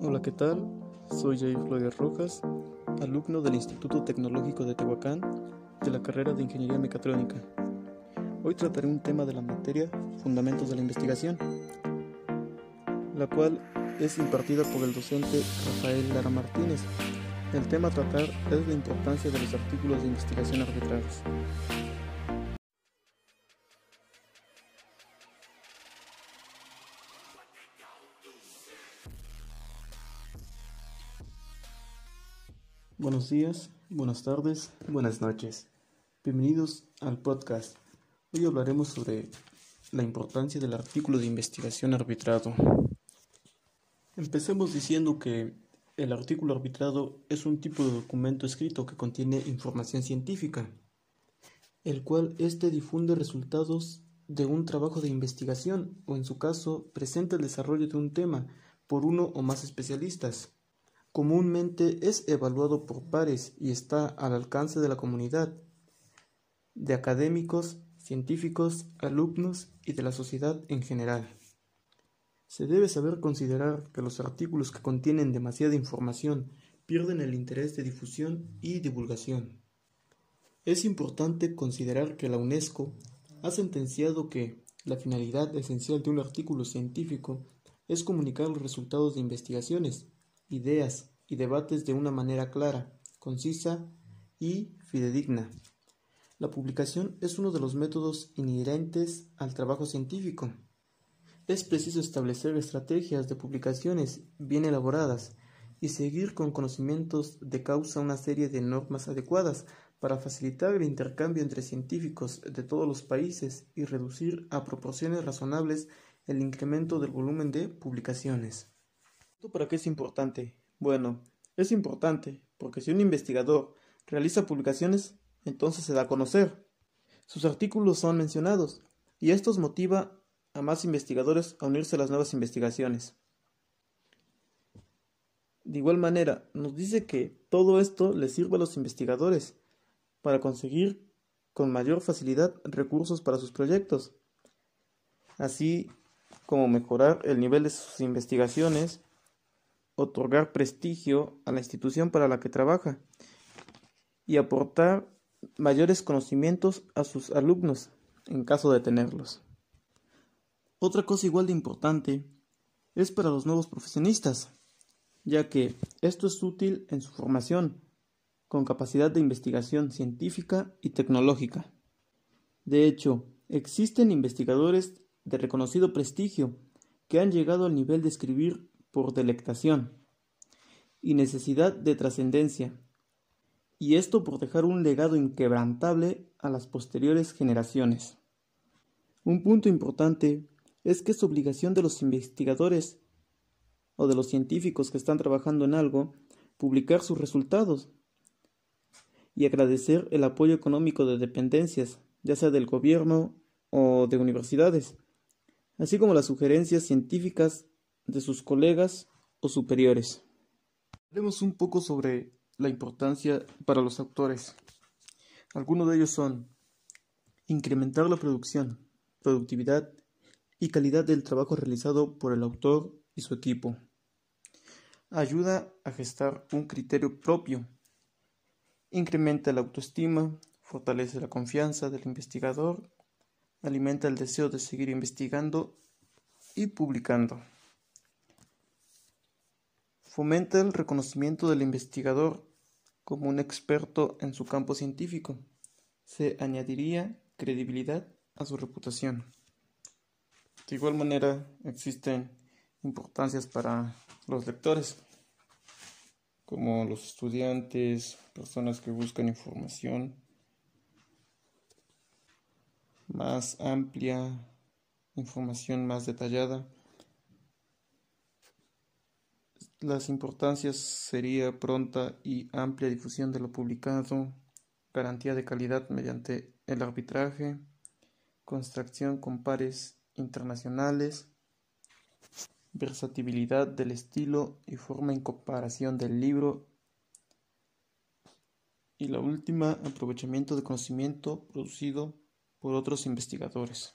Hola, ¿qué tal? Soy Jair Flores Rojas, alumno del Instituto Tecnológico de Tehuacán de la carrera de Ingeniería Mecatrónica. Hoy trataré un tema de la materia Fundamentos de la Investigación, la cual es impartida por el docente Rafael Lara Martínez. El tema a tratar es la importancia de los artículos de investigación arbitrarios. Buenos días, buenas tardes, buenas noches. Bienvenidos al podcast. Hoy hablaremos sobre la importancia del artículo de investigación arbitrado. Empecemos diciendo que el artículo arbitrado es un tipo de documento escrito que contiene información científica, el cual éste difunde resultados de un trabajo de investigación o en su caso presenta el desarrollo de un tema por uno o más especialistas comúnmente es evaluado por pares y está al alcance de la comunidad, de académicos, científicos, alumnos y de la sociedad en general. Se debe saber considerar que los artículos que contienen demasiada información pierden el interés de difusión y divulgación. Es importante considerar que la UNESCO ha sentenciado que la finalidad esencial de un artículo científico es comunicar los resultados de investigaciones ideas y debates de una manera clara, concisa y fidedigna. La publicación es uno de los métodos inherentes al trabajo científico. Es preciso establecer estrategias de publicaciones bien elaboradas y seguir con conocimientos de causa una serie de normas adecuadas para facilitar el intercambio entre científicos de todos los países y reducir a proporciones razonables el incremento del volumen de publicaciones. ¿Esto para qué es importante? Bueno, es importante porque si un investigador realiza publicaciones, entonces se da a conocer. Sus artículos son mencionados y esto motiva a más investigadores a unirse a las nuevas investigaciones. De igual manera, nos dice que todo esto le sirve a los investigadores para conseguir con mayor facilidad recursos para sus proyectos, así como mejorar el nivel de sus investigaciones otorgar prestigio a la institución para la que trabaja y aportar mayores conocimientos a sus alumnos en caso de tenerlos. Otra cosa igual de importante es para los nuevos profesionistas, ya que esto es útil en su formación, con capacidad de investigación científica y tecnológica. De hecho, existen investigadores de reconocido prestigio que han llegado al nivel de escribir por delectación y necesidad de trascendencia, y esto por dejar un legado inquebrantable a las posteriores generaciones. Un punto importante es que es obligación de los investigadores o de los científicos que están trabajando en algo publicar sus resultados y agradecer el apoyo económico de dependencias, ya sea del gobierno o de universidades, así como las sugerencias científicas de sus colegas o superiores. Haremos un poco sobre la importancia para los autores. Algunos de ellos son incrementar la producción, productividad y calidad del trabajo realizado por el autor y su equipo. Ayuda a gestar un criterio propio. Incrementa la autoestima, fortalece la confianza del investigador, alimenta el deseo de seguir investigando y publicando. Fomenta el reconocimiento del investigador como un experto en su campo científico. Se añadiría credibilidad a su reputación. De igual manera, existen importancias para los lectores, como los estudiantes, personas que buscan información más amplia, información más detallada las importancias sería pronta y amplia difusión de lo publicado, garantía de calidad mediante el arbitraje, construcción con pares internacionales, versatilidad del estilo y forma en comparación del libro y la última, aprovechamiento de conocimiento producido por otros investigadores.